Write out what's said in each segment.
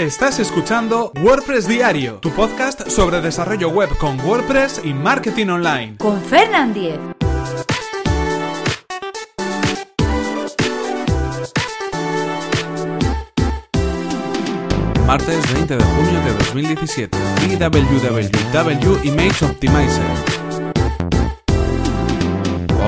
Estás escuchando WordPress Diario, tu podcast sobre desarrollo web con WordPress y marketing online. Con Fernand Diez. Martes 20 de junio de 2017. www Image Optimizer.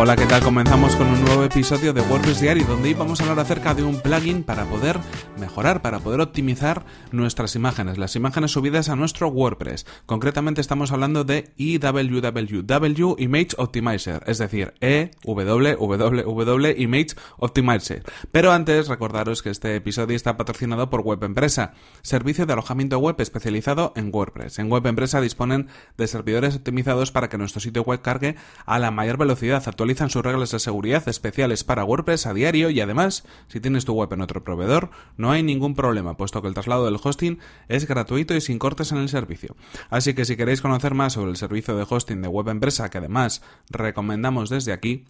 Hola, ¿qué tal? Comenzamos con un nuevo episodio de WordPress Diario donde hoy vamos a hablar acerca de un plugin para poder mejorar, para poder optimizar nuestras imágenes, las imágenes subidas a nuestro WordPress. Concretamente estamos hablando de EWWW Image Optimizer, es decir, EWWW Image Optimizer. Pero antes recordaros que este episodio está patrocinado por Web Empresa, servicio de alojamiento web especializado en WordPress. En Web Empresa disponen de servidores optimizados para que nuestro sitio web cargue a la mayor velocidad actualizan sus reglas de seguridad especiales para WordPress a diario y además, si tienes tu web en otro proveedor, no hay ningún problema, puesto que el traslado del hosting es gratuito y sin cortes en el servicio. Así que si queréis conocer más sobre el servicio de hosting de web empresa, que además recomendamos desde aquí,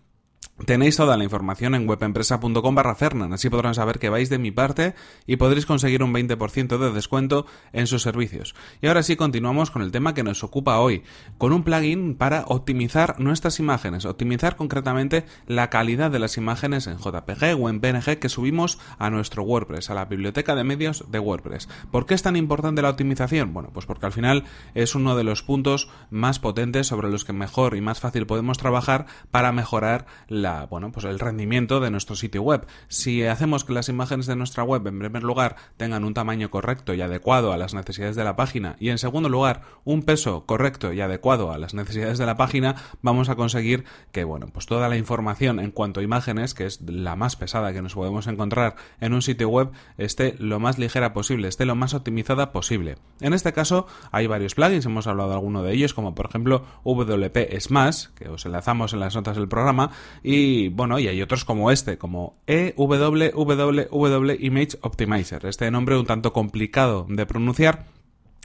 Tenéis toda la información en webempresa.com barra Fernan, así podrán saber que vais de mi parte y podréis conseguir un 20% de descuento en sus servicios. Y ahora sí continuamos con el tema que nos ocupa hoy, con un plugin para optimizar nuestras imágenes, optimizar concretamente la calidad de las imágenes en JPG o en PNG que subimos a nuestro WordPress, a la biblioteca de medios de WordPress. ¿Por qué es tan importante la optimización? Bueno, pues porque al final es uno de los puntos más potentes sobre los que mejor y más fácil podemos trabajar para mejorar la, bueno, pues el rendimiento de nuestro sitio web. Si hacemos que las imágenes de nuestra web, en primer lugar, tengan un tamaño correcto y adecuado a las necesidades de la página, y en segundo lugar, un peso correcto y adecuado a las necesidades de la página, vamos a conseguir que, bueno, pues toda la información en cuanto a imágenes, que es la más pesada que nos podemos encontrar en un sitio web, esté lo más ligera posible, esté lo más optimizada posible. En este caso, hay varios plugins, hemos hablado de alguno de ellos, como por ejemplo WP Smash, que os enlazamos en las notas del programa, y bueno, y hay otros como este, como EWWW Image Optimizer. Este nombre un tanto complicado de pronunciar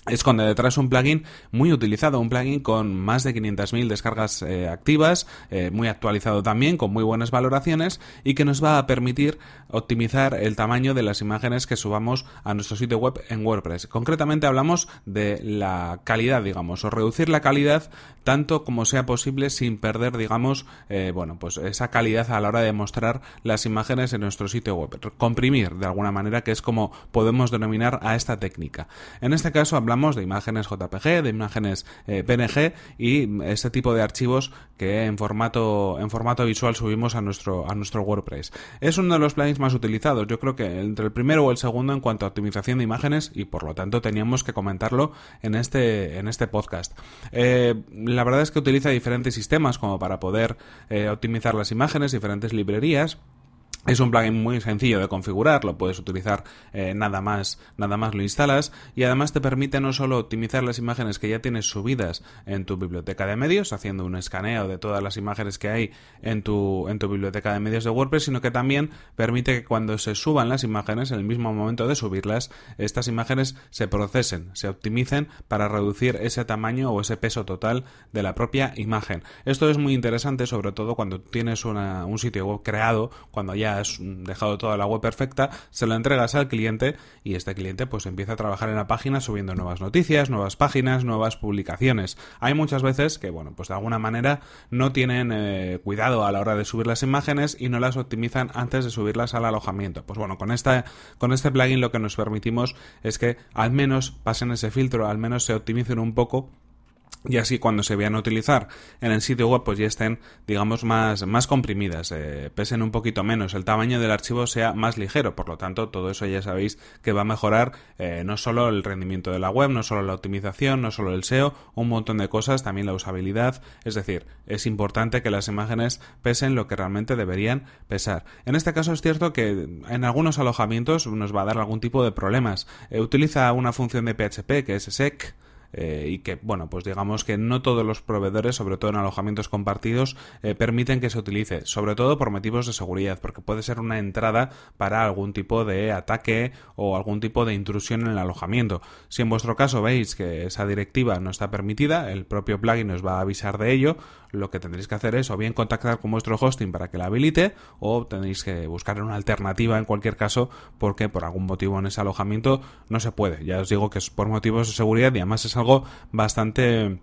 esconde detrás un plugin muy utilizado, un plugin con más de 500.000 descargas eh, activas, eh, muy actualizado también, con muy buenas valoraciones y que nos va a permitir optimizar el tamaño de las imágenes que subamos a nuestro sitio web en WordPress. Concretamente hablamos de la calidad, digamos, o reducir la calidad tanto como sea posible sin perder, digamos, eh, bueno, pues esa calidad a la hora de mostrar las imágenes en nuestro sitio web. Comprimir, de alguna manera, que es como podemos denominar a esta técnica. En este caso hablamos de imágenes JPG, de imágenes eh, PNG y este tipo de archivos que en formato, en formato visual subimos a nuestro, a nuestro WordPress. Es uno de los plugins más utilizados, yo creo que entre el primero o el segundo en cuanto a optimización de imágenes y por lo tanto teníamos que comentarlo en este, en este podcast. Eh, la verdad es que utiliza diferentes sistemas como para poder eh, optimizar las imágenes, diferentes librerías. Es un plugin muy sencillo de configurar, lo puedes utilizar eh, nada más, nada más lo instalas y además te permite no solo optimizar las imágenes que ya tienes subidas en tu biblioteca de medios, haciendo un escaneo de todas las imágenes que hay en tu, en tu biblioteca de medios de WordPress, sino que también permite que cuando se suban las imágenes, en el mismo momento de subirlas, estas imágenes se procesen, se optimicen para reducir ese tamaño o ese peso total de la propia imagen. Esto es muy interesante, sobre todo cuando tienes un sitio web creado, cuando ya has dejado toda la web perfecta, se lo entregas al cliente y este cliente pues empieza a trabajar en la página subiendo nuevas noticias, nuevas páginas, nuevas publicaciones. Hay muchas veces que, bueno, pues de alguna manera no tienen eh, cuidado a la hora de subir las imágenes y no las optimizan antes de subirlas al alojamiento. Pues bueno, con, esta, con este plugin lo que nos permitimos es que al menos pasen ese filtro, al menos se optimicen un poco y así cuando se vayan a utilizar en el sitio web pues ya estén digamos más, más comprimidas, eh, pesen un poquito menos, el tamaño del archivo sea más ligero, por lo tanto todo eso ya sabéis que va a mejorar eh, no solo el rendimiento de la web, no solo la optimización, no solo el SEO, un montón de cosas, también la usabilidad, es decir, es importante que las imágenes pesen lo que realmente deberían pesar. En este caso es cierto que en algunos alojamientos nos va a dar algún tipo de problemas. Eh, utiliza una función de PHP que es sec eh, y que, bueno, pues digamos que no todos los proveedores, sobre todo en alojamientos compartidos, eh, permiten que se utilice, sobre todo por motivos de seguridad, porque puede ser una entrada para algún tipo de ataque o algún tipo de intrusión en el alojamiento. Si en vuestro caso veis que esa directiva no está permitida, el propio plugin os va a avisar de ello, lo que tendréis que hacer es o bien contactar con vuestro hosting para que la habilite o tenéis que buscar una alternativa en cualquier caso porque por algún motivo en ese alojamiento no se puede. Ya os digo que es por motivos de seguridad y además es algo bastante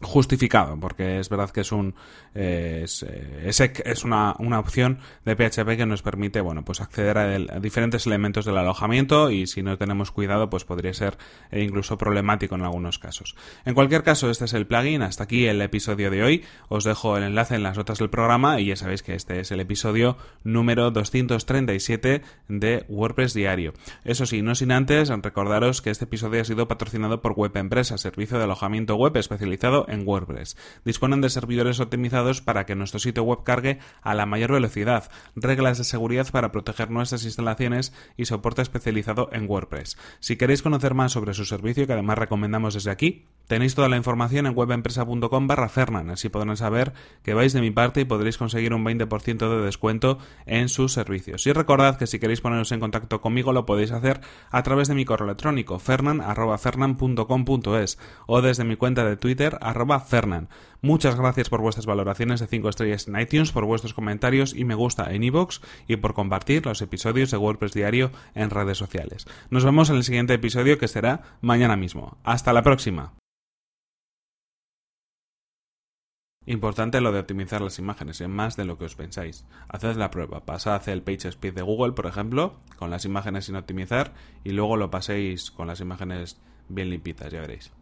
justificado, porque es verdad que es un eh, es, eh, es, una, una, opción de PHP que nos permite bueno pues acceder a, diferentes elementos del alojamiento y si no tenemos cuidado pues podría ser eh, incluso problemático en algunos casos. En cualquier caso, este es el plugin, hasta aquí el episodio de hoy. Os dejo el enlace en las notas del programa y ya sabéis que este es el episodio número 237 de WordPress Diario. Eso sí, no sin antes recordaros que este episodio ha sido patrocinado por Web Empresa, servicio de alojamiento web especializado en WordPress. Disponen de servidores optimizados para que nuestro sitio web cargue a la mayor velocidad, reglas de seguridad para proteger nuestras instalaciones y soporte especializado en WordPress. Si queréis conocer más sobre su servicio, que además recomendamos desde aquí, tenéis toda la información en webempresa.com barra Fernan, así podrán saber que vais de mi parte y podréis conseguir un 20% de descuento en sus servicios. Y recordad que si queréis poneros en contacto conmigo lo podéis hacer a través de mi correo electrónico fernan.fernan.com.es o desde mi cuenta de Twitter Fernan. Muchas gracias por vuestras valoraciones de 5 estrellas en iTunes, por vuestros comentarios y me gusta en iVoox y por compartir los episodios de WordPress Diario en redes sociales. Nos vemos en el siguiente episodio que será mañana mismo. Hasta la próxima. Importante lo de optimizar las imágenes, en más de lo que os pensáis. Haced la prueba, pasad el PageSpeed de Google, por ejemplo, con las imágenes sin optimizar, y luego lo paséis con las imágenes bien limpitas, ya veréis.